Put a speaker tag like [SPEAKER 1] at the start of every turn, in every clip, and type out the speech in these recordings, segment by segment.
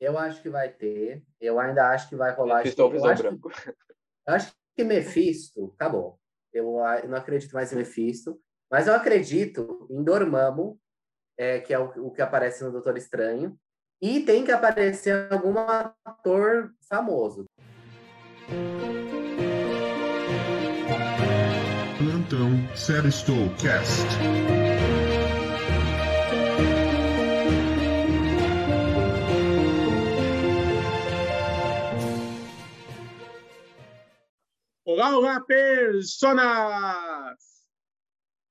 [SPEAKER 1] Eu acho que vai ter. Eu ainda acho que vai rolar.
[SPEAKER 2] Mephisto é o
[SPEAKER 1] eu,
[SPEAKER 2] Visão
[SPEAKER 1] acho
[SPEAKER 2] Branco.
[SPEAKER 1] que, eu acho que Mephisto acabou. Eu, a- eu não acredito mais em Mephisto. Mas eu acredito em Dormammu, é, que é o, o que aparece no Doutor Estranho. E tem que aparecer algum ator famoso.
[SPEAKER 3] Plantão Série Cast.
[SPEAKER 4] Olá, olá, personas!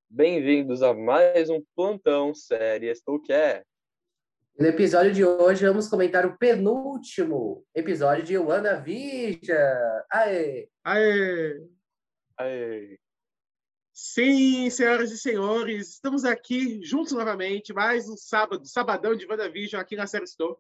[SPEAKER 2] Bem-vindos a mais um Plantão Série Estou Quer.
[SPEAKER 1] No episódio de hoje, vamos comentar o penúltimo episódio de WandaVision. Aê!
[SPEAKER 4] Aê!
[SPEAKER 2] Aê.
[SPEAKER 4] Sim, senhoras e senhores, estamos aqui juntos novamente, mais um sábado, sabadão de WandaVision aqui na série Store,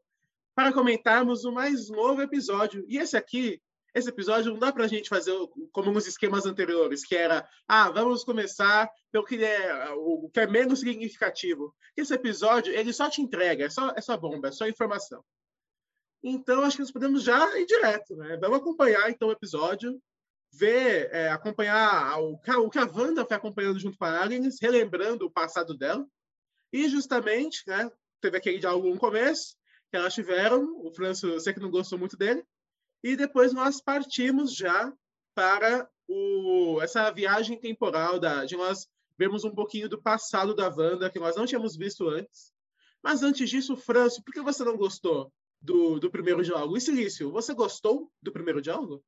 [SPEAKER 4] para comentarmos o mais novo episódio. E esse aqui, esse episódio não dá pra gente fazer como nos esquemas anteriores, que era, ah, vamos começar pelo que é, o que é menos significativo. Esse episódio, ele só te entrega, é só, é só bomba, é só informação. Então, acho que nós podemos já ir direto, né? Vamos acompanhar, então, o episódio, ver, é, acompanhar o a- o que a Wanda foi acompanhando junto com a Agnes, relembrando o passado dela. E, justamente, né, teve aquele diálogo no começo, que elas tiveram, o Franço, eu sei que não gostou muito dele, e depois nós partimos já para o, essa viagem temporal da, de nós vermos um pouquinho do passado da Wanda, que nós não tínhamos visto antes. Mas antes disso, Franço, por que você não gostou do, do primeiro diálogo? E Silício, você gostou do primeiro diálogo?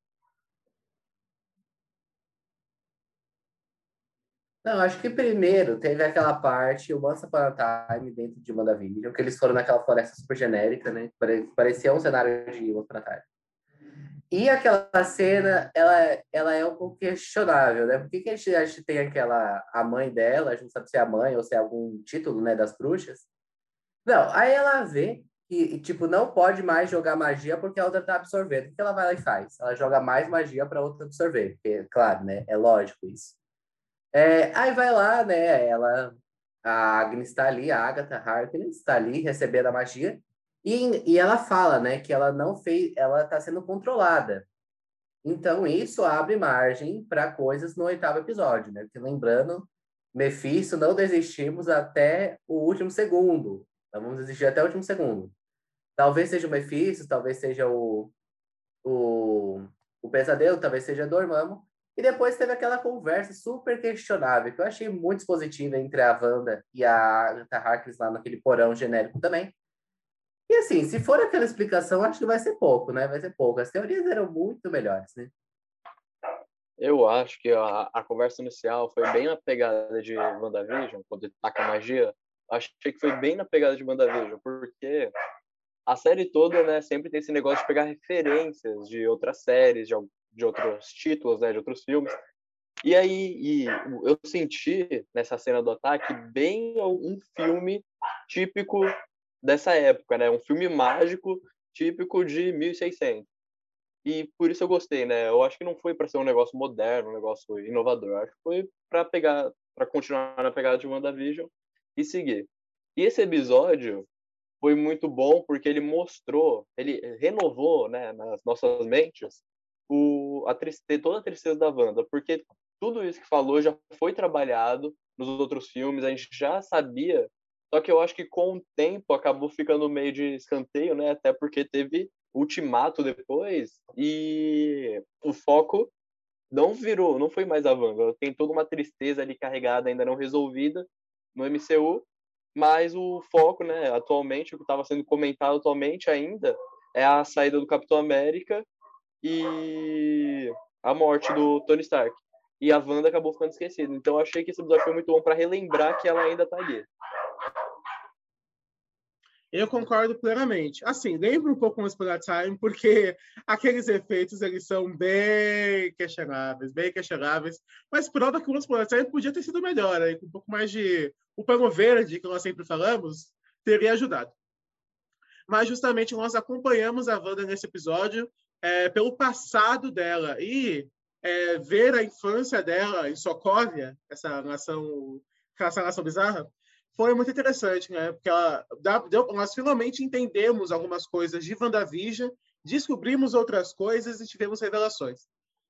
[SPEAKER 1] Não, acho que primeiro teve aquela parte, o Once Upon a Time dentro de WandaVision, que eles foram naquela floresta super genérica, né? Pare- Parecia um cenário de Once Upon a Time. E aquela cena, ela, ela é um pouco questionável, né? Por que, a, gente, a gente tem aquela, a mãe dela, a gente não sabe se é a mãe ou se é algum título, né, das bruxas. Não, aí ela vê que, tipo, não pode mais jogar magia porque a outra tá absorvendo. O que ela vai lá e faz? Ela joga mais magia para outra absorver, porque, claro, né, é lógico isso. É, aí vai lá, né? Ela, a Agnes está ali, a Agatha Harkness está ali recebendo a magia e, e ela fala, né, que ela não fez, ela está sendo controlada. Então isso abre margem para coisas no oitavo episódio, né? Porque lembrando, Mephisto não desistimos até o último segundo. Não vamos desistir até o último segundo. Talvez seja o Mephisto, talvez seja o o, o pesadelo, talvez seja Dormammu. E depois teve aquela conversa super questionável, que eu achei muito positiva entre a Wanda e a Agatha Harkness lá naquele porão genérico também. E assim, se for aquela explicação, acho que vai ser pouco, né? Vai ser pouco. As teorias eram muito melhores, né?
[SPEAKER 2] Eu acho que a, a conversa inicial foi bem na pegada de WandaVision, quando ele taca magia. Achei que foi bem na pegada de WandaVision, porque a série toda, né, sempre tem esse negócio de pegar referências de outras séries, de, de outros títulos, né, de outros filmes. E aí, e eu senti nessa cena do ataque bem um filme típico dessa época, né? Um filme mágico típico de 1600. E por isso eu gostei, né? Eu acho que não foi para ser um negócio moderno, um negócio inovador. Eu acho que foi para pegar, para continuar na pegada de WandaVision e seguir. E esse episódio foi muito bom porque ele mostrou, ele renovou, né, nas nossas mentes o a tristeza, toda a tristeza da Wanda, porque tudo isso que falou já foi trabalhado nos outros filmes, a gente já sabia. Só que eu acho que com o tempo acabou ficando meio de escanteio, né? Até porque teve Ultimato depois e o foco não virou, não foi mais a Wanda. Tem toda uma tristeza ali carregada, ainda não resolvida no MCU, mas o foco, né, atualmente, o que estava sendo comentado atualmente ainda é a saída do Capitão América e a morte do Tony Stark. E a Wanda acabou ficando esquecida. Então eu achei que esse episódio foi muito bom para relembrar que ela ainda tá ali.
[SPEAKER 4] Eu concordo plenamente. Assim, lembra um pouco mais para Time, porque aqueles efeitos eles são bem questionáveis, bem questionáveis. Mas prova que o Once Time podia ter sido melhor, aí, com um pouco mais de o pano verde que nós sempre falamos teria ajudado. Mas justamente nós acompanhamos a Wanda nesse episódio é, pelo passado dela e é, ver a infância dela em Sokovia, essa nação, essa nação bizarra, foi muito interessante, né? Porque ela, deu, nós finalmente entendemos algumas coisas de WandaVision, descobrimos outras coisas e tivemos revelações.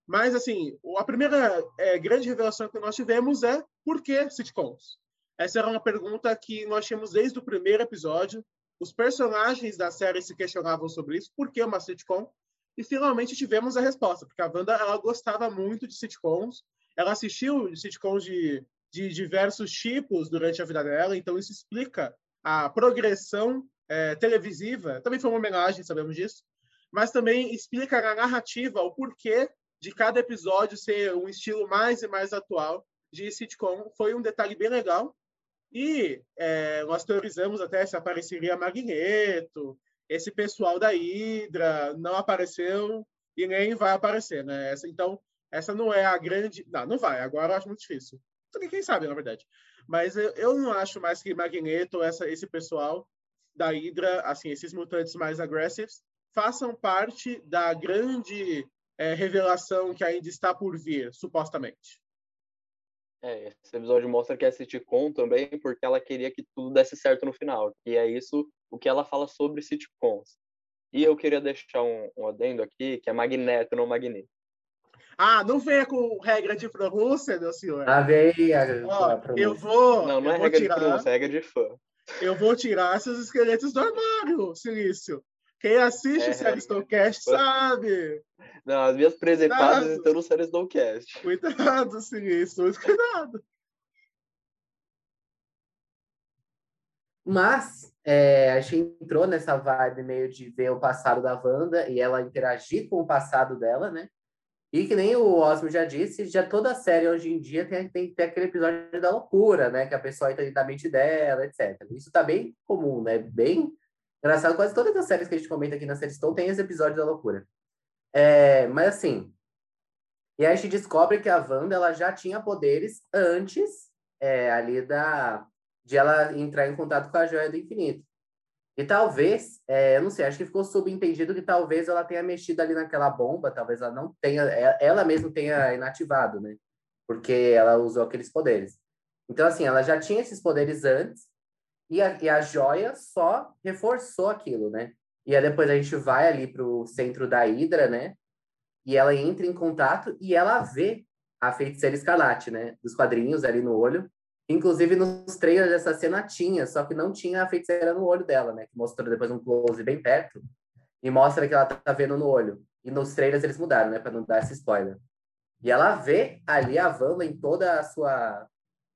[SPEAKER 4] Mas, assim, a primeira é, grande revelação que nós tivemos é por que sitcoms? Essa era uma pergunta que nós tínhamos desde o primeiro episódio. Os personagens da série se questionavam sobre isso, por que uma sitcom? E finalmente tivemos a resposta, porque a Wanda ela gostava muito de sitcoms, ela assistiu sitcoms de, de diversos tipos durante a vida dela, então isso explica a progressão é, televisiva. Também foi uma homenagem, sabemos disso, mas também explica a narrativa, o porquê de cada episódio ser um estilo mais e mais atual de sitcom. Foi um detalhe bem legal. E é, nós teorizamos até se apareceria Magneto, esse pessoal da Hydra não apareceu e nem vai aparecer, né? Essa, então, essa não é a grande... Não, não vai. Agora eu acho muito difícil. Quem sabe, na verdade. Mas eu, eu não acho mais que Magneto, essa, esse pessoal da Hydra, assim, esses mutantes mais agressivos, façam parte da grande é, revelação que ainda está por vir, supostamente.
[SPEAKER 2] É, esse episódio mostra que é sitcom também porque ela queria que tudo desse certo no final. E é isso o que ela fala sobre sitcoms. E eu queria deixar um, um adendo aqui, que é Magneto, não Magneto.
[SPEAKER 4] Ah, não venha com regra de pronúncia, meu senhor.
[SPEAKER 1] Ah, vem a,
[SPEAKER 4] Ó, eu vou.
[SPEAKER 2] Não, não é
[SPEAKER 4] regra
[SPEAKER 2] tirar, de pronúncia, é regra de fã.
[SPEAKER 4] Eu vou tirar esses esqueletos do armário, Silício. Quem assiste é, séries Snowcast sabe.
[SPEAKER 2] Não, as minhas presepadas estão no Snowcast.
[SPEAKER 4] Cuidado, Silício, muito cuidado.
[SPEAKER 1] Mas é, a gente entrou nessa vibe meio de ver o passado da Wanda e ela interagir com o passado dela, né? E que nem o Osmo já disse, já toda série hoje em dia tem, tem, tem aquele episódio da loucura, né? Que a pessoa entra na mente dela, etc. Isso tá bem comum, né? Bem engraçado. Quase todas as séries que a gente comenta aqui na série Stone tem esse episódio da loucura. É, mas assim, e aí a gente descobre que a Wanda ela já tinha poderes antes é, ali da de ela entrar em contato com a Joia do Infinito. E talvez, é, eu não sei, acho que ficou subentendido que talvez ela tenha mexido ali naquela bomba, talvez ela não tenha, é, ela mesma tenha inativado, né? Porque ela usou aqueles poderes. Então, assim, ela já tinha esses poderes antes, e a, e a joia só reforçou aquilo, né? E aí depois a gente vai ali para o centro da Hidra, né? E ela entra em contato e ela vê a feiticeira escarlate, né? Dos quadrinhos ali no olho. Inclusive, nos trailers dessa cena tinha, só que não tinha a feiticeira no olho dela, né? Que mostrou depois um close bem perto e mostra que ela tá vendo no olho. E nos trailers eles mudaram, né? Para não dar esse spoiler. E ela vê ali a Wanda em toda a sua...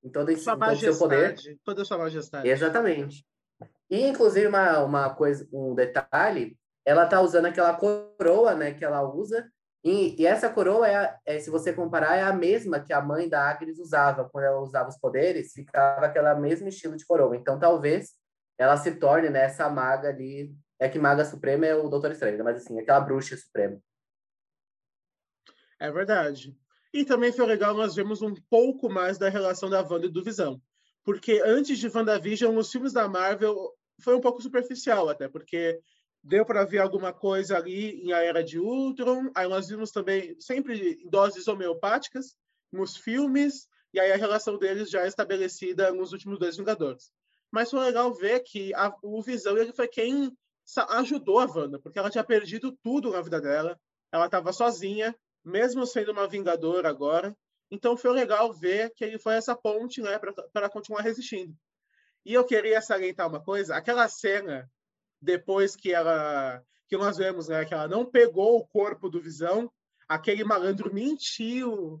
[SPEAKER 1] Em todo,
[SPEAKER 4] sua todo seu poder. Toda a sua majestade.
[SPEAKER 1] Exatamente. E, inclusive, uma, uma coisa, um detalhe, ela tá usando aquela coroa, né? Que ela usa e, e, essa coroa, é, é, se você comparar, é a mesma que a mãe da Agnes usava. Quando ela usava os poderes, ficava aquele mesmo estilo de coroa. Então, talvez ela se torne né, essa maga ali. É que maga suprema é o Doutor Estranho, mas assim, aquela bruxa suprema.
[SPEAKER 4] É verdade. E também foi legal nós vemos um pouco mais da relação da Wanda e do Visão. Porque antes de WandaVision, os filmes da Marvel foi um pouco superficial até, porque deu para ver alguma coisa ali em A Era de Ultron. Aí nós vimos também sempre doses homeopáticas nos filmes, e aí a relação deles já é estabelecida nos últimos dois Vingadores. Mas foi legal ver que a, o Visão ele foi quem ajudou a Wanda, porque ela tinha perdido tudo na vida dela. Ela estava sozinha, mesmo sendo uma Vingadora agora. Então foi legal ver que ele foi essa ponte né, para continuar resistindo. E eu queria salientar uma coisa: aquela cena depois que ela que nós vemos né, que ela não pegou o corpo do Visão, aquele malandro mentiu.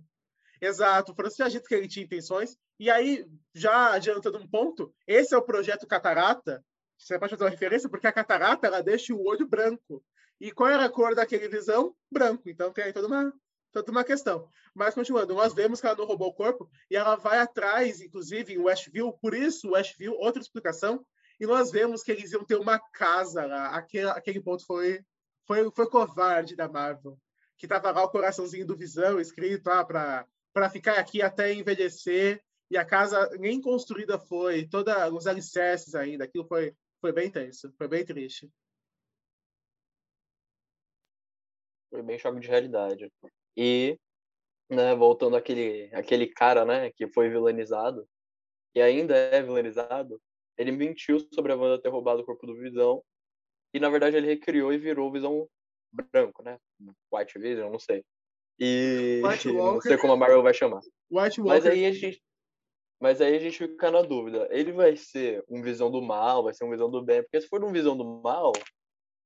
[SPEAKER 4] Exato, Francisco já dito que ele tinha intenções. E aí, já adiantando um ponto, esse é o projeto Catarata. Você pode fazer uma referência, porque a catarata ela deixa o olho branco. E qual era a cor daquele visão? Branco. Então tem aí toda uma, toda uma questão. Mas continuando, nós vemos que ela não roubou o corpo e ela vai atrás, inclusive, em Westview. Por isso, Westview, outra explicação, e nós vemos que eles iam ter uma casa lá. Aquele, aquele ponto foi, foi, foi covarde da Marvel. Que tava lá o coraçãozinho do Visão escrito ah, para ficar aqui até envelhecer. E a casa nem construída foi, toda os alicerces ainda. Aquilo foi, foi bem tenso, foi bem triste.
[SPEAKER 2] Foi bem choque de realidade. E, né, voltando àquele, àquele cara, né, que foi vilanizado, e ainda é vilanizado, ele mentiu sobre a Wanda ter roubado o corpo do Visão, e na verdade ele recriou e virou o Visão branco, né? White Vision, não sei. E
[SPEAKER 4] White
[SPEAKER 2] não sei como a Marvel vai chamar.
[SPEAKER 4] White
[SPEAKER 2] Mas
[SPEAKER 4] Walker.
[SPEAKER 2] aí a gente mas aí a gente fica na dúvida. Ele vai ser um visão do mal, vai ser um visão do bem? Porque se for um visão do mal,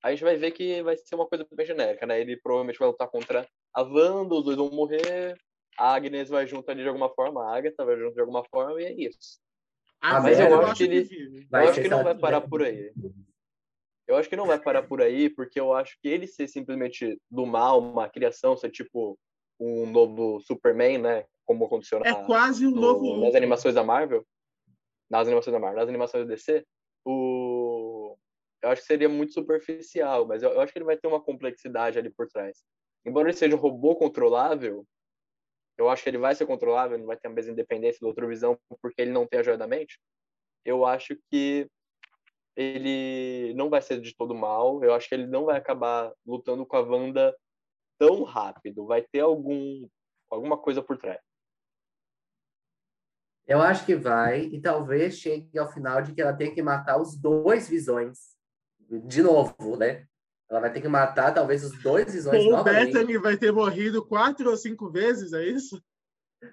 [SPEAKER 2] a gente vai ver que vai ser uma coisa bem genérica, né? Ele provavelmente vai lutar contra a Wanda, os dois vão morrer, a Agnes vai junto ali de alguma forma, a Agatha vai junto de alguma forma, e é isso.
[SPEAKER 4] Ah,
[SPEAKER 1] mas eu acho
[SPEAKER 2] que ele-.
[SPEAKER 1] Vai
[SPEAKER 2] acho
[SPEAKER 1] ser
[SPEAKER 2] que não vai parar por aí. Eu acho que não vai parar por aí, porque eu acho que ele ser simplesmente do mal, uma criação, ser tipo um novo Superman, né? Como aconteceu na,
[SPEAKER 4] É quase um
[SPEAKER 2] no-
[SPEAKER 4] novo.
[SPEAKER 2] nas animações da Marvel, nas animações da Marvel, nas animações do DC, o eu acho que seria muito superficial, mas eu, eu acho que ele vai ter uma complexidade ali por trás. Embora ele seja um robô controlável, eu acho que ele vai ser controlável, não vai ter a mesma independência do outro visão, porque ele não tem a joia da mente. Eu acho que ele não vai ser de todo mal. Eu acho que ele não vai acabar lutando com a Wanda tão rápido. Vai ter algum alguma coisa por trás.
[SPEAKER 1] Eu acho que vai, e talvez chegue ao final de que ela tem que matar os dois visões. De novo, né? Ela vai ter que matar talvez os dois visões novamente.
[SPEAKER 4] Bettany vai ter morrido quatro ou cinco vezes, é isso?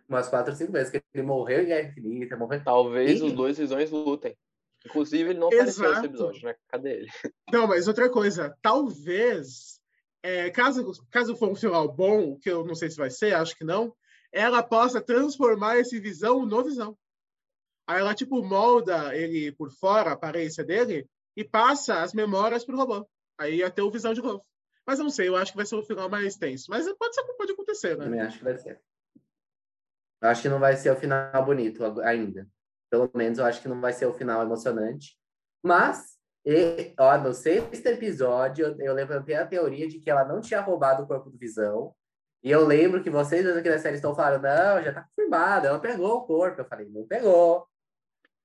[SPEAKER 1] Umas quatro ou cinco vezes, que ele morreu em Guerra Infinita, morreu...
[SPEAKER 2] Talvez
[SPEAKER 1] E-
[SPEAKER 2] os dois visões lutem. Inclusive, ele não apareceu nesse
[SPEAKER 4] Exato.
[SPEAKER 2] episódio, né? Cadê ele?
[SPEAKER 4] Não, mas outra coisa, talvez, é, caso, caso for um final bom, que eu não sei se vai ser, acho que não, ela possa transformar esse visão no visão. Aí ela, tipo, molda ele por fora, a aparência dele, e passa as memórias pro robô. Aí ia ter o visão de novo. Mas eu não sei, eu acho que vai ser o final mais tenso. Mas pode, ser, pode acontecer, né?
[SPEAKER 1] Também acho que vai ser. Eu acho que não vai ser o final bonito ainda. Pelo menos eu acho que não vai ser o final emocionante. Mas, e, ó, no sexto episódio, eu, eu levantei a teoria de que ela não tinha roubado o corpo do Visão. E eu lembro que vocês aqui da série estão falando, não, já tá confirmado, ela pegou o corpo. Eu falei, não pegou.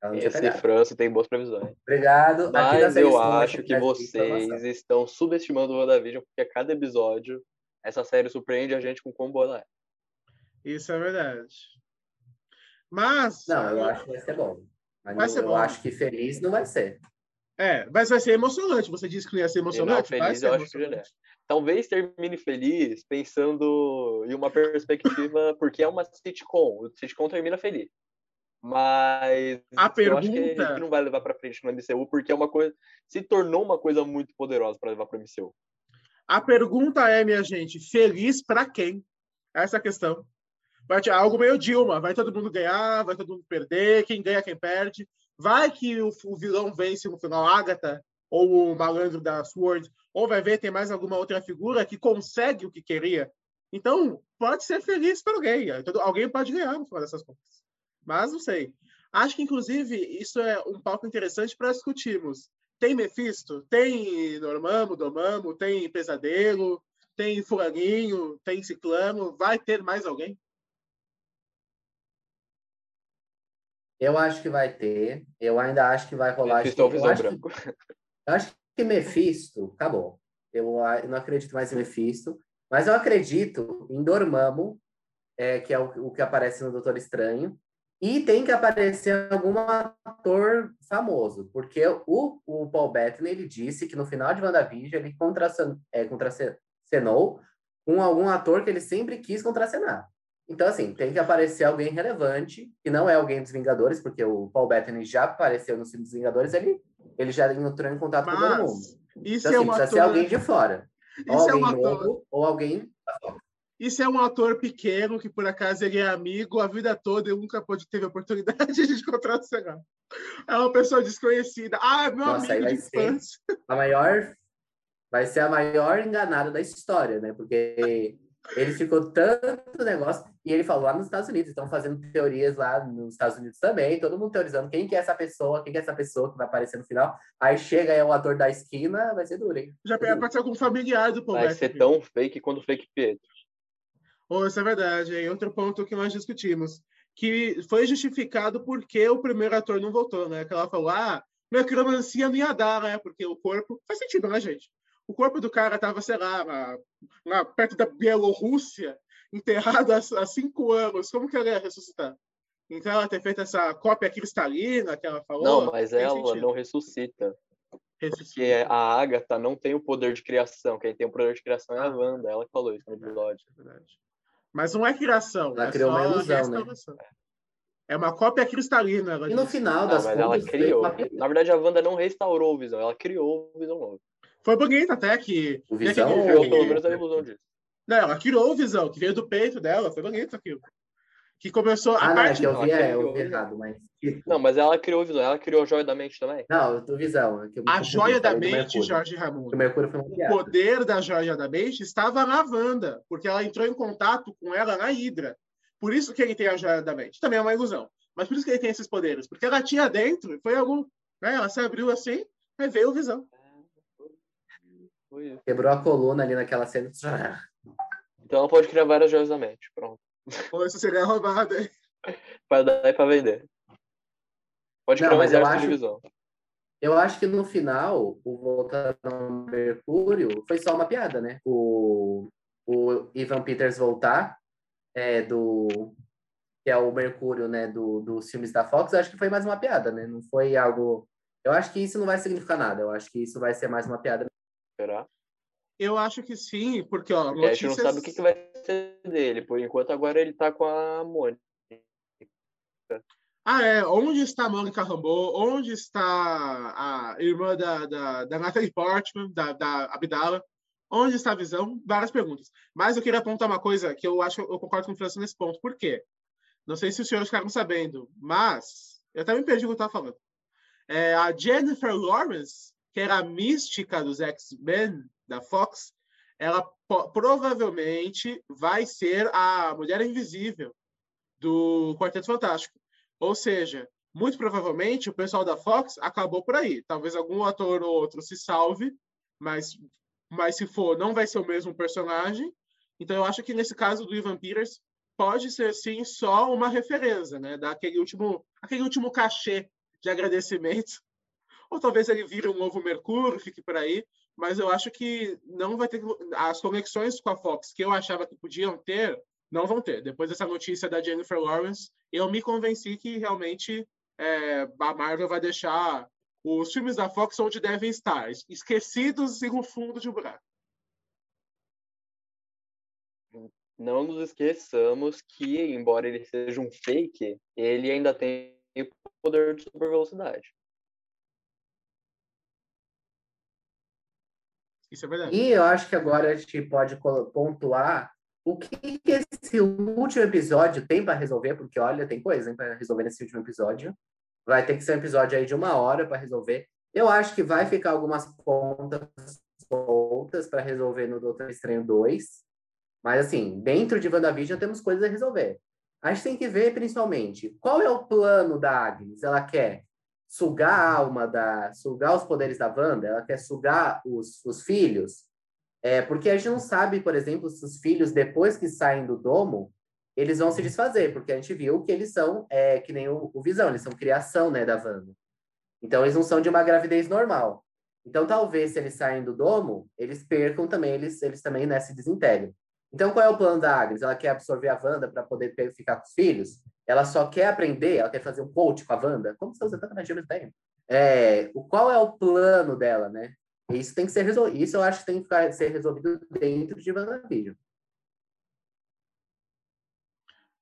[SPEAKER 1] Não tinha
[SPEAKER 2] Esse
[SPEAKER 1] pegado.
[SPEAKER 2] França tem boas previsões.
[SPEAKER 1] Obrigado.
[SPEAKER 2] Mas
[SPEAKER 1] série
[SPEAKER 2] eu acho que vocês estão subestimando o WandaVision, porque a cada episódio essa série surpreende a gente com quão boa ela é.
[SPEAKER 4] Isso é verdade. Mas.
[SPEAKER 1] Não, eu acho que vai ser bom. Mas
[SPEAKER 4] Vai
[SPEAKER 1] não-
[SPEAKER 4] ser
[SPEAKER 1] eu
[SPEAKER 4] bom.
[SPEAKER 1] acho que feliz não vai ser.
[SPEAKER 4] É, mas vai ser emocionante. Você disse que não ia ser emocionante?
[SPEAKER 2] feliz,
[SPEAKER 4] vai ser
[SPEAKER 2] eu acho que já
[SPEAKER 4] emocionante.
[SPEAKER 2] Talvez termine feliz pensando em uma perspectiva, porque é uma sitcom. O sitcom termina feliz. Mas
[SPEAKER 4] A
[SPEAKER 2] eu acho que,
[SPEAKER 4] pergunta-
[SPEAKER 2] que não vai levar pra frente no MCU, porque é uma coisa. Se tornou uma coisa muito poderosa pra levar pro MCU.
[SPEAKER 4] A pergunta é, minha gente, feliz para quem? Essa é a questão. Vai ter algo meio Dilma, vai todo mundo ganhar, vai todo mundo perder, quem ganha, quem perde. Vai que o, o vilão vence no final Agatha, ou o malandro da Sword, ou vai ver tem mais alguma outra figura que consegue o que queria. Então, pode ser feliz para alguém. Todo- Alguém pode ganhar no final dessas contas. Mas não sei. Acho que, inclusive, isso é um palco interessante para discutirmos. Tem Mephisto? Tem Normamo, Domamo? Tem Pesadelo? Tem Fulaninho? Tem Ciclano? Vai ter mais alguém?
[SPEAKER 1] Eu acho que vai ter. Eu ainda acho que vai rolar.
[SPEAKER 2] Mephisto é o
[SPEAKER 1] eu, acho que,
[SPEAKER 2] Branco.
[SPEAKER 1] eu acho que Mephisto acabou. Eu, eu não acredito mais em Mephisto, mas eu acredito em Dormammu, é, que é o, o que aparece no Doutor Estranho, e tem que aparecer algum ator famoso, porque o, o Paul Bettany ele disse que no final de WandaVision ele contracen, é, contracenou com algum ator que ele sempre quis contracenar. Então, assim, tem que aparecer alguém relevante, que não é alguém dos Vingadores, porque o Paul Bettany já apareceu nos filmes dos Vingadores, ele, ele já entrou em contato com todo mundo.
[SPEAKER 4] Mas isso
[SPEAKER 1] Então,
[SPEAKER 4] é
[SPEAKER 1] assim,
[SPEAKER 4] um
[SPEAKER 1] precisa
[SPEAKER 4] ator.
[SPEAKER 1] ser alguém de fora. Ou
[SPEAKER 4] Isso é
[SPEAKER 1] alguém
[SPEAKER 4] um ator.
[SPEAKER 1] novo, ou alguém...
[SPEAKER 4] Isso é um ator pequeno que, por acaso, ele é amigo a vida toda e nunca pôde teve a oportunidade de contracenar. É uma pessoa desconhecida. Ah, meu
[SPEAKER 1] Nossa, aí
[SPEAKER 4] amigo
[SPEAKER 1] vai
[SPEAKER 4] de
[SPEAKER 1] ser. A maior... Vai ser a maior enganada da história, né? Porque ele ficou tanto negócio... E ele falou lá nos Estados Unidos, estão fazendo teorias lá nos Estados Unidos também, todo mundo teorizando quem que é essa pessoa, quem que é essa pessoa que vai aparecer no final. Aí chega aí o ator da esquina, vai ser duro, hein?
[SPEAKER 4] Já pode ser algum familiar do Paul
[SPEAKER 2] Vai ser tão fake quanto fake Pietro.
[SPEAKER 4] Oh, isso é verdade. E outro ponto que nós discutimos, que foi justificado porque o primeiro ator não voltou, né? Que ela falou, ah, necromancia não ia dar, né? Porque o corpo... Faz sentido, né, gente? O corpo do cara estava, sei lá, na, na- perto da Bielorrússia, enterrado há, há cinco anos. Como que ele ia ressuscitar? Então ela ter feito essa cópia cristalina que ela falou.
[SPEAKER 2] Não, mas ela
[SPEAKER 4] sentido.
[SPEAKER 2] não ressuscita.
[SPEAKER 4] Ressuscita.
[SPEAKER 2] Porque a Agatha não tem o poder de criação. Quem tem o poder de criação é a Wanda. Ela que falou isso no episódio.
[SPEAKER 4] É verdade. Mas não é criação.
[SPEAKER 1] Ela
[SPEAKER 4] é
[SPEAKER 1] criou
[SPEAKER 4] só
[SPEAKER 1] uma ilusão, né?
[SPEAKER 4] restauração. É uma cópia cristalina. Ela
[SPEAKER 1] E no
[SPEAKER 4] disse.
[SPEAKER 1] final
[SPEAKER 2] Não,
[SPEAKER 1] das
[SPEAKER 2] ela
[SPEAKER 1] contas, foi
[SPEAKER 2] criou.
[SPEAKER 1] uma.
[SPEAKER 2] Na verdade, a Wanda não restaurou o Visão. Ela criou o Visão novo.
[SPEAKER 4] Foi bonito até que.
[SPEAKER 1] O
[SPEAKER 4] que
[SPEAKER 1] Visão
[SPEAKER 4] aquele-
[SPEAKER 2] Criou
[SPEAKER 4] aquele-
[SPEAKER 2] pelo menos a ilusão disso.
[SPEAKER 4] Não, ela criou o visão, que veio do peito dela. Foi bonito aquilo. Que começou a
[SPEAKER 1] Ah, não, é
[SPEAKER 4] parte.
[SPEAKER 1] que eu vi, é, eu vi errado, mas...
[SPEAKER 2] Não, mas ela criou o Visão. Ela criou a Joia da Mente também.
[SPEAKER 1] Não, eu tô visão. é que eu
[SPEAKER 4] A joia da mente. Jorge
[SPEAKER 1] uma
[SPEAKER 4] O poder da joia da mente estava na Wanda, porque ela entrou em contato com ela na Hydra. Por isso que ele tem a joia da mente. Também é uma ilusão. Mas por isso que ele tem esses poderes. Porque ela tinha dentro, foi algum. Né? Ela se abriu assim, aí veio o visão.
[SPEAKER 2] Isso.
[SPEAKER 1] Quebrou a coluna ali naquela cena.
[SPEAKER 2] Então ela pode criar várias joias da mente. Pronto.
[SPEAKER 4] Ou isso seria roubado. hein?
[SPEAKER 2] Dar e pra vender. Pode
[SPEAKER 1] Não, mas eu
[SPEAKER 2] exército
[SPEAKER 1] acho-
[SPEAKER 2] de visão.
[SPEAKER 1] Eu acho que no final, o Volta ao Mercúrio foi só uma piada, né? O, o Ivan Peters voltar, é, do, que é o Mercúrio, né, do, dos filmes da Fox, eu acho que foi mais uma piada, né? Não foi algo... Eu acho que isso não vai significar nada. Eu acho que isso vai ser mais uma piada.
[SPEAKER 2] Será?
[SPEAKER 4] Eu acho que sim, porque ó,
[SPEAKER 2] Porque a gente
[SPEAKER 4] notícias...
[SPEAKER 2] não sabe o que, que vai dele. Por enquanto, agora ele tá com a Mônica.
[SPEAKER 4] Ah, é. Onde está a Mônica Rambeau? Onde está a irmã da, da, da Natalie Portman, da, da Abdala? Onde está a visão? Várias perguntas. Mas eu queria apontar uma coisa que eu acho eu concordo com o Francisco nesse ponto. Por quê? Não sei se os senhores ficaram sabendo, mas eu até me perdi o que eu estava falando. É, a Jennifer Lawrence, que era a mística dos X-Men da Fox, ela provavelmente vai ser a Mulher Invisível do Quarteto Fantástico. Ou seja, muito provavelmente o pessoal da Fox acabou por aí. Talvez algum ator ou outro se salve, mas, mas se for, não vai ser o mesmo personagem. Então eu acho que nesse caso do Ivan Peters pode ser sim só uma referência, né? Daquele último, aquele último cachê de agradecimento. Ou talvez ele vire um novo Mercúrio, fique por aí. Mas eu acho que não vai ter as conexões com a Fox que eu achava que podiam ter, não vão ter. Depois dessa notícia da Jennifer Lawrence, eu me convenci que realmente é, a Marvel vai deixar os filmes da Fox onde devem estar, esquecidos e no fundo de um buraco.
[SPEAKER 2] Não nos esqueçamos que, embora ele seja um fake, ele ainda tem o poder de super velocidade.
[SPEAKER 4] Isso é verdade.
[SPEAKER 1] E eu acho que agora a gente pode pontuar o que, que esse último episódio tem para resolver, porque olha, tem coisa para resolver nesse último episódio. Vai ter que ser um episódio aí de uma hora para resolver. Eu acho que vai ficar algumas pontas soltas para resolver no Doutor Estranho 2. Mas, assim, dentro de WandaVision temos coisas a resolver. A gente tem que ver, principalmente, qual é o plano da Agnes? Ela quer sugar a alma da... sugar os poderes da Wanda? Ela quer sugar os, os filhos? É, porque a gente não sabe, por exemplo, se os filhos, depois que saem do domo, eles vão se desfazer, porque a gente viu que eles são, é, que nem o, o Visão, eles são criação, né, da Wanda. Então, eles não são de uma gravidez normal. Então, talvez, se eles saem do domo, eles percam também, eles, eles também né, se. Então, qual é o plano da Agnes? Ela quer absorver a Wanda para poder pe- ficar com os filhos? Ela só quer aprender? Ela quer fazer um coach com a Wanda? Como você usa tanta magia mesmo tempo? É, o, qual é o plano dela, né? Isso tem que ser resolvido. Isso eu acho que tem que ficar, ser resolvido dentro de WandaVision.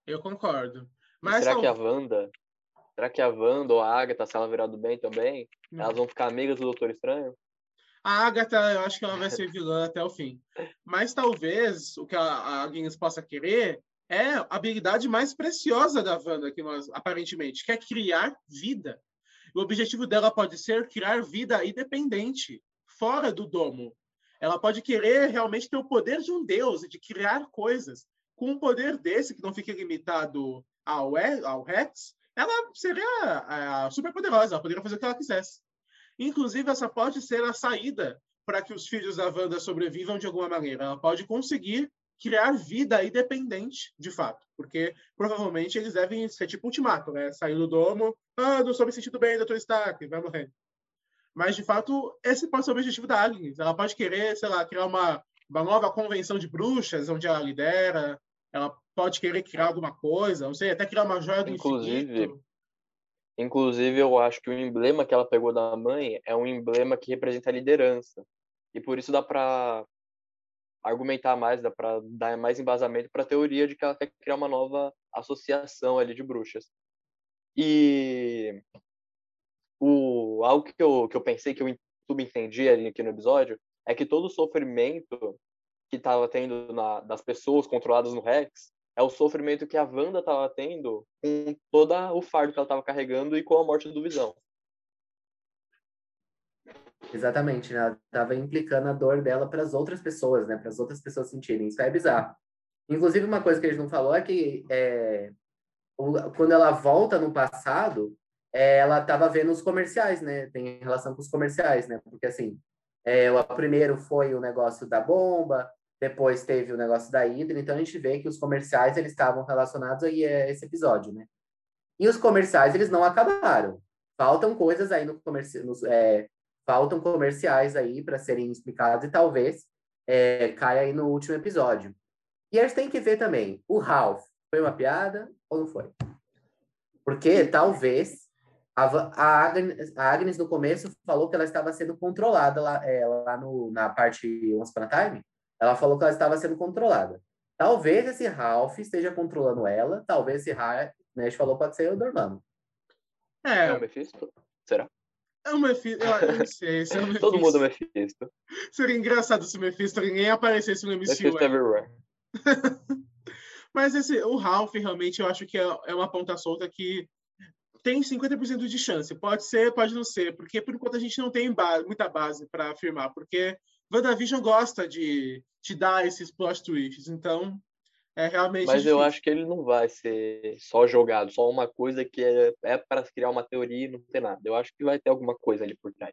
[SPEAKER 4] Eu concordo. Mas
[SPEAKER 2] será
[SPEAKER 4] não-
[SPEAKER 2] que a Wanda, será que a Wanda ou a Agatha, se ela virar do bem também,
[SPEAKER 4] Hum.
[SPEAKER 2] elas vão ficar amigas do Doutor Estranho?
[SPEAKER 4] A Agatha, eu acho que ela vai ser vilã até o fim. Mas talvez o que a, a Agnes possa querer é a habilidade mais preciosa da Wanda, que nós, aparentemente, que é criar vida. O objetivo dela pode ser criar vida independente, fora do domo. Ela pode querer realmente ter o poder de um deus e de criar coisas. Com um poder desse, que não fique limitado ao, ao Rex, ela seria ah, super poderosa, ela poderia fazer o que ela quisesse. Inclusive, essa pode ser a saída para que os filhos da Wanda sobrevivam de alguma maneira. Ela pode conseguir criar vida independente, de fato, porque provavelmente eles devem ser tipo ultimato, né? Sair do domo, ah, não estou me sentindo bem, Dr. Stark, vai morrer. Mas, de fato, esse pode ser o objetivo da Agnes. Ela pode querer, sei lá, criar uma, uma nova convenção de bruxas, onde ela lidera, ela pode querer criar alguma coisa, não sei, até criar uma joia do
[SPEAKER 2] Inclusive,
[SPEAKER 4] infinito.
[SPEAKER 2] Inclusive, eu acho que o emblema que ela pegou da mãe é um emblema que representa a liderança. E por isso dá para argumentar mais, dá para dar mais embasamento para a teoria de que ela quer criar uma nova associação ali de bruxas. E o algo que eu, que eu pensei que eu subentendi ali aqui no episódio é que todo o sofrimento que estava tendo na, das pessoas controladas no Rex é o sofrimento que a Wanda estava tendo com todo o fardo que ela estava carregando e com a morte do Visão.
[SPEAKER 1] Exatamente, né? Ela estava implicando a dor dela para as outras pessoas, né? Para as outras pessoas sentirem. Isso é bizarro. Inclusive, uma coisa que a gente não falou é que é, quando ela volta no passado, é, ela estava vendo os comerciais, né? Tem relação com os comerciais, né? Porque, assim, é, o primeiro foi o negócio da bomba, depois teve o negócio da Hydra, então a gente vê que os comerciais, eles estavam relacionados aí a esse episódio, né? E os comerciais, eles não acabaram. Faltam coisas aí no comercial, é, faltam comerciais aí para serem explicados e talvez é, caia aí no último episódio. E a gente tem que ver também, o Ralph, foi uma piada ou não foi? Porque talvez a, a, Agnes, a Agnes no começo falou que ela estava sendo controlada lá, é, lá no, na parte Once Upon a Time. Ela falou que ela estava sendo controlada. Talvez esse Ralph esteja controlando ela, talvez esse Ralph, né, a gente falou, pode ser o Dormammu.
[SPEAKER 2] É, é o Mephisto? Será?
[SPEAKER 4] É o Mephisto, eu, não sei. Se é o Mephisto.
[SPEAKER 2] Todo mundo é Mephisto.
[SPEAKER 4] Seria engraçado se o Mephisto ninguém aparecesse no MCU.
[SPEAKER 2] Mephisto everywhere.
[SPEAKER 4] Mas esse, o Ralph, realmente, eu acho que é, é uma ponta solta que tem 50% de chance. Pode ser, pode não ser, porque por enquanto a gente não tem base, muita base para afirmar, porque WandaVision gosta de te dar esses plot twists, então é realmente.
[SPEAKER 2] Mas
[SPEAKER 4] difícil.
[SPEAKER 2] eu acho que ele não vai ser só jogado, só uma coisa que é, é para criar uma teoria e não ter nada. Eu acho que vai ter alguma coisa ali por trás.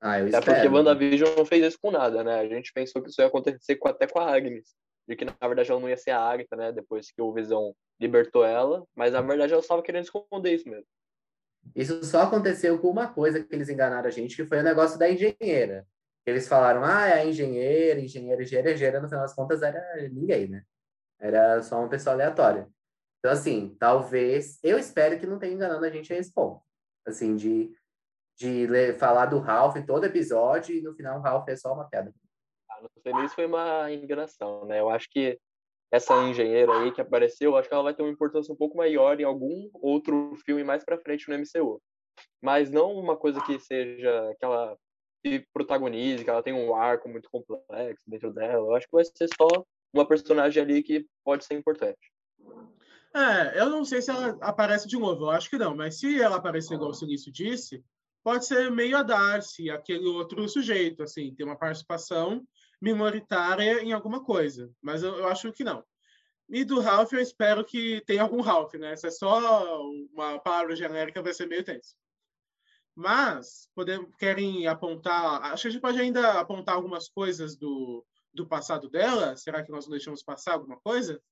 [SPEAKER 1] Ah, eu
[SPEAKER 2] Até
[SPEAKER 1] espero.
[SPEAKER 2] porque WandaVision não fez isso com nada, né? A gente pensou que isso ia acontecer com, até com a Agnes. De que, na verdade, ela não ia ser a Agatha, né? Depois que o Visão libertou ela. Mas, na verdade, ela estava querendo esconder isso mesmo.
[SPEAKER 1] Isso só aconteceu com uma coisa que eles enganaram a gente, que foi o negócio da engenheira. Eles falaram, ah, é a engenheira, engenheira, engenheira, engenheira, no final das contas era ninguém, né? Era só uma pessoa aleatória. Então, assim, talvez, eu espero que não tenha enganado a gente a esse ponto. Assim, de, de ler, falar do Ralph em todo episódio e no final o Ralph é só uma piada.
[SPEAKER 2] Ah, não sei nem se foi uma enganação, né? Eu acho que essa engenheira aí que apareceu, eu acho que ela vai ter uma importância um pouco maior em algum outro filme mais para frente no MCU. Mas não uma coisa que seja que ela que protagonize, que ela tenha um arco muito complexo dentro dela. Eu acho que vai ser só uma personagem ali que pode ser importante.
[SPEAKER 4] É, eu não sei se ela aparece de novo, eu acho que não, mas se ela aparecer igual o Silício disse, pode ser meio a Darcy, aquele outro sujeito, assim, ter uma participação minoritária em alguma coisa, mas eu, eu acho que não. E do Ralph, eu espero que tenha algum Ralph, né? Se é só uma palavra genérica, vai ser meio tenso. Mas, podemos, querem apontar... Acho que a gente pode ainda apontar algumas coisas do, do passado dela. Será que nós não deixamos passar alguma coisa?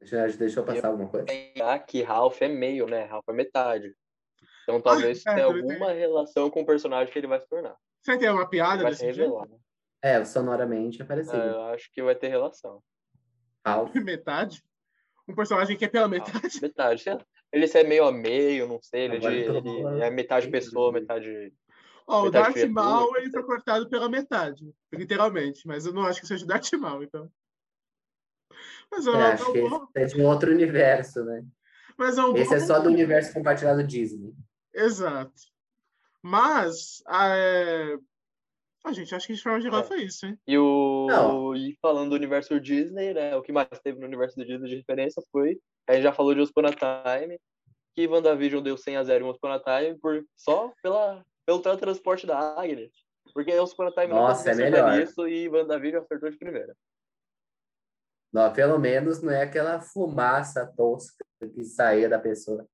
[SPEAKER 1] Já deixou passar alguma coisa?
[SPEAKER 2] Lembrar que Ralph é meio, né? Ralph é metade. Então talvez
[SPEAKER 4] Ah, é,
[SPEAKER 2] tenha alguma relação com o personagem que ele vai se tornar.
[SPEAKER 4] Que é uma piada desse jeito?
[SPEAKER 2] revelado.
[SPEAKER 1] É, sonoramente é parecido.
[SPEAKER 2] É, eu acho que vai ter relação.
[SPEAKER 1] Ralph.
[SPEAKER 4] Metade? Um personagem que é pela metade?
[SPEAKER 2] Metade. sei lá. Ele é meio a meio, não sei. Ele, é de-
[SPEAKER 1] Agora
[SPEAKER 2] ele
[SPEAKER 1] tô-
[SPEAKER 2] é metade pessoa, metade.
[SPEAKER 4] Ó, o
[SPEAKER 2] Metade
[SPEAKER 4] Darth. Maul ele foi cortado pela metade, literalmente, mas eu não acho que seja o Darth Maul, então. Mas,
[SPEAKER 1] É,
[SPEAKER 4] é
[SPEAKER 1] acho
[SPEAKER 4] um
[SPEAKER 1] que
[SPEAKER 4] bom-
[SPEAKER 1] é de um outro universo, né?
[SPEAKER 4] mas é um
[SPEAKER 1] Esse
[SPEAKER 4] bom-
[SPEAKER 1] é só do universo compartilhado Disney.
[SPEAKER 4] Exato. Mas, a, é... a gente, acho que de forma geral
[SPEAKER 2] É.
[SPEAKER 4] foi isso, hein?
[SPEAKER 2] E o.
[SPEAKER 1] Não.
[SPEAKER 2] E falando do universo Disney, né? O que mais teve no universo do Disney de referência foi. A gente já falou de Once Upon a Time, que WandaVision deu 100 a 0 em Once Upon a Time por, só pela, pelo teletransporte da Agnes. Porque Once Upon a Time
[SPEAKER 1] Nossa,
[SPEAKER 2] não
[SPEAKER 1] é melhor.
[SPEAKER 2] isso e WandaVision acertou de primeira.
[SPEAKER 1] Não, pelo menos não é aquela fumaça tosca que saía da pessoa.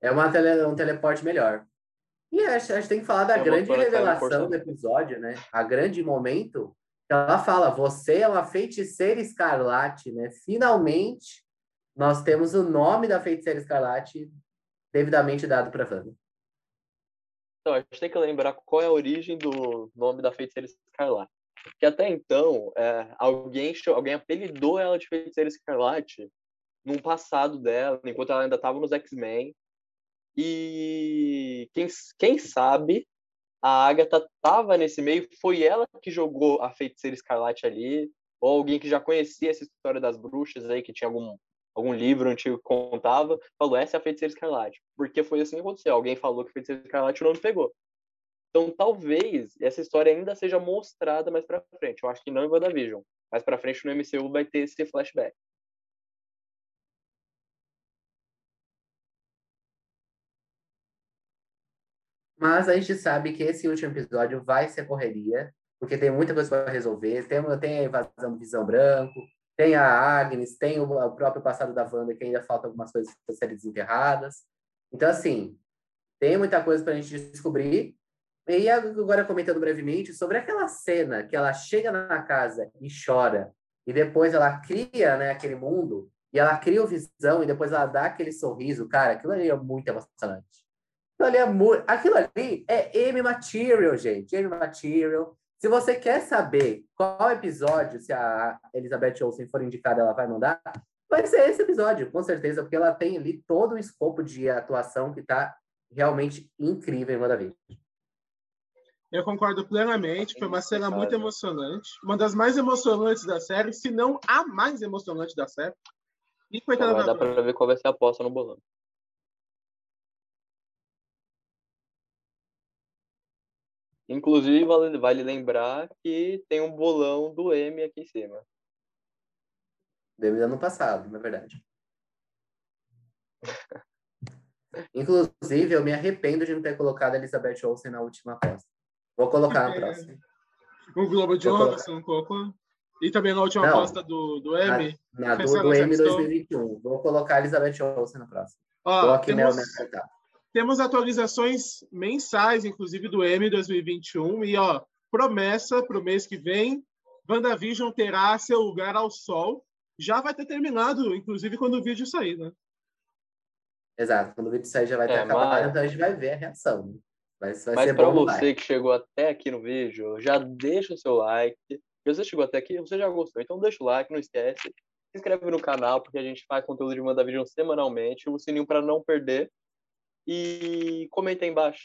[SPEAKER 1] É uma tele, um teleporte melhor. E acho, acho que tem que falar da
[SPEAKER 2] É
[SPEAKER 1] grande revelação do episódio, né? A grande momento ela fala: Você é uma feiticeira escarlate, né? Finalmente, nós temos o nome da feiticeira escarlate devidamente dado para Wanda.
[SPEAKER 2] Então, a gente tem que lembrar qual é a origem do nome da feiticeira escarlate. Que até então, é, alguém, alguém apelidou ela de feiticeira escarlate num passado dela, enquanto ela ainda estava nos X-Men. E quem, quem sabe a Agatha estava nesse meio, foi ela que jogou a feiticeira escarlate ali, ou alguém que já conhecia essa história das bruxas aí, que tinha algum, algum livro antigo contava, falou, essa é a feiticeira escarlate. Porque foi assim que aconteceu. Alguém falou que a feiticeira escarlate o nome pegou. Então, talvez essa história ainda seja mostrada mais para frente. Eu acho que não em WandaVision. Mais para frente no MCU vai ter esse flashback.
[SPEAKER 1] Mas a gente sabe que esse último episódio vai ser correria, porque tem muita coisa para resolver. Tem, tem a invasão do Visão Branco, tem a Agnes, tem o, o próprio passado da Wanda, que ainda falta algumas coisas para serem desenterradas. Então, assim, tem muita coisa para a gente descobrir. E agora comentando brevemente sobre aquela cena que ela chega na casa e chora, e depois ela cria né, aquele mundo, e ela cria o visão, e depois ela dá aquele sorriso, cara, aquilo ali é muito emocionante. Aquilo ali é, muito... aquilo ali é M Material, gente, M Material. Se você quer saber qual episódio, se a Elizabeth Olsen for indicada, ela vai mandar, vai ser esse episódio, com certeza, porque ela tem ali todo o escopo de atuação que está realmente incrível em WandaVision.
[SPEAKER 4] Eu concordo plenamente, foi uma cena muito emocionante, uma das mais emocionantes da série, se não a mais emocionante da série.
[SPEAKER 2] E coitada vai dar para ver qual vai ser a aposta no bolão. Inclusive, vale, vale lembrar que tem um bolão do M aqui em cima.
[SPEAKER 1] Do M do ano passado, na verdade. Inclusive, eu me arrependo de não ter colocado a Elizabeth Olsen na última aposta. Vou colocar na é. próxima.
[SPEAKER 4] O Globo de Honra, você não colocou? E também na última não, aposta do, do M?
[SPEAKER 1] Na, na do, do M 2021. Vou colocar a Elizabeth Olsen na próxima. Ó, Coloque temos,
[SPEAKER 4] temos atualizações mensais, inclusive do M 2021. E, ó, promessa para o mês que vem, WandaVision terá seu lugar ao sol. Já vai ter terminado, inclusive, quando o vídeo sair, né?
[SPEAKER 1] Exato, quando o vídeo sair já vai ter é, acabado, mas... então a gente vai ver a reação.
[SPEAKER 2] Mas, mas para você que chegou até aqui no vídeo, já deixa o seu like. Se você chegou até aqui, você já gostou, então deixa o like, não esquece. Se inscreve no canal, porque a gente faz conteúdo de WandaVision semanalmente. O sininho para não perder. E comenta aí embaixo.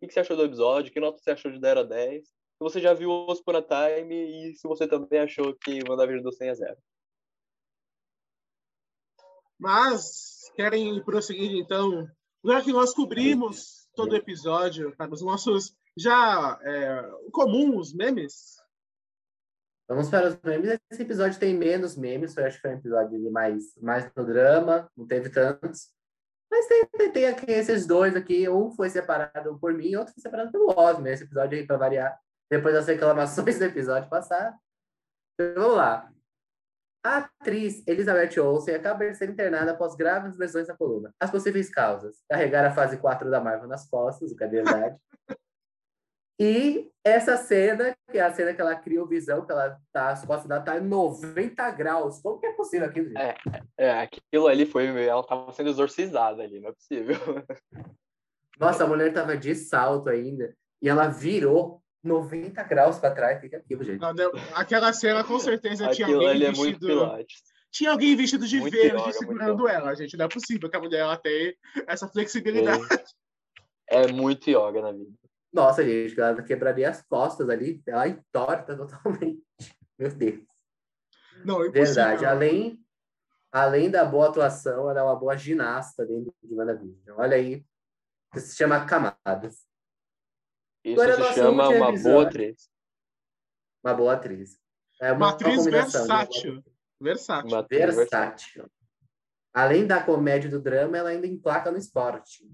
[SPEAKER 2] O que você achou do episódio? Que nota você achou de 0 a 10? Se você já viu o Ospona Time e se você também achou que WandaVision do 100 a 0.
[SPEAKER 4] Mas, querem prosseguir então? Já que nós cobrimos todo o episódio, para os nossos já é, comuns memes.
[SPEAKER 1] Vamos para os memes. Esse episódio tem menos memes, eu acho que foi um episódio mais, mais no drama, não teve tantos. Mas tem, tem, aqui esses dois aqui, um foi separado por mim, outro foi separado pelo Osmo, esse episódio aí para variar, depois das reclamações do episódio passado. Então, vamos lá. A atriz Elizabeth Olsen acaba de ser internada após graves lesões na coluna. As possíveis causas: carregar a fase 4 da Marvel nas costas, o que é verdade. e essa cena, que é a cena que ela cria o visão, que ela tá, as costas dela tá em 90 graus. Como que é possível aquilo? Gente?
[SPEAKER 2] É, é, aquilo ali foi. Ela tava sendo exorcizada ali, não é possível.
[SPEAKER 1] Nossa, a mulher tava de salto ainda. E ela virou 90 graus para trás, fica aquilo, gente.
[SPEAKER 4] Aquela cena com certeza tinha alguém é vestido. É tinha alguém vestido de muito verde yoga, segurando ela, gente. Não é possível que a mulher ela tenha essa flexibilidade.
[SPEAKER 2] É, é muito yoga na vida.
[SPEAKER 1] Nossa, gente, ela quebraria as costas ali, ela entorta totalmente. Meu Deus.
[SPEAKER 4] Não, é
[SPEAKER 1] Verdade. Além, além da boa atuação, ela é uma boa ginasta dentro de WandaVision. Olha aí, isso se chama Camadas.
[SPEAKER 2] Isso Agora, se chama uma boa atriz.
[SPEAKER 1] Uma boa atriz.
[SPEAKER 4] É uma, uma atriz versátil. Versátil. Uma
[SPEAKER 1] atriz versátil. Além da comédia e do drama, ela ainda emplaca no esporte.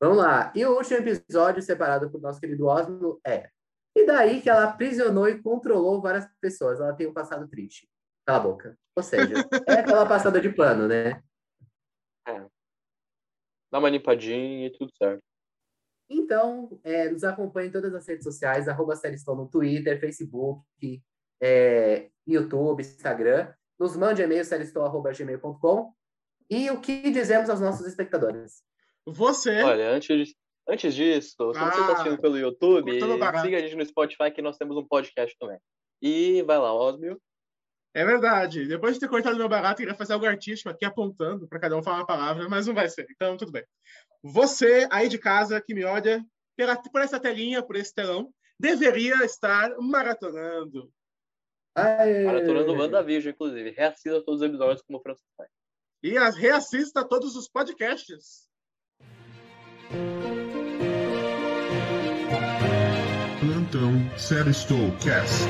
[SPEAKER 1] Vamos lá. E o último episódio separado por nosso querido Osmo é E daí que ela aprisionou e controlou várias pessoas. Ela tem um passado triste. Cala a boca. Ou seja, é aquela passada de pano, né?
[SPEAKER 2] É. Dá uma limpadinha e tudo certo.
[SPEAKER 1] Então, é, nos acompanhe em todas as redes sociais, arroba no Twitter, Facebook, é, YouTube, Instagram. Nos mande e-mail, seristol.gmail.com. E o que dizemos aos nossos espectadores?
[SPEAKER 4] Você.
[SPEAKER 2] Olha, antes, antes disso, se você está
[SPEAKER 4] Ah,
[SPEAKER 2] assistindo pelo YouTube, siga a gente no Spotify que nós temos um podcast também. E vai lá, Osmio.
[SPEAKER 4] É verdade. Depois de ter cortado meu barato, eu iria fazer algo artístico aqui apontando para cada um falar uma palavra, mas não vai ser. Então, tudo bem. Você aí de casa que me olha pela, por essa telinha, por esse telão, deveria estar maratonando.
[SPEAKER 1] Aê!
[SPEAKER 2] Maratonando WandaVision, inclusive. Reassista todos os episódios como o Francis faz.
[SPEAKER 4] E as- reassista todos os podcasts.
[SPEAKER 3] Plantão Série Cast.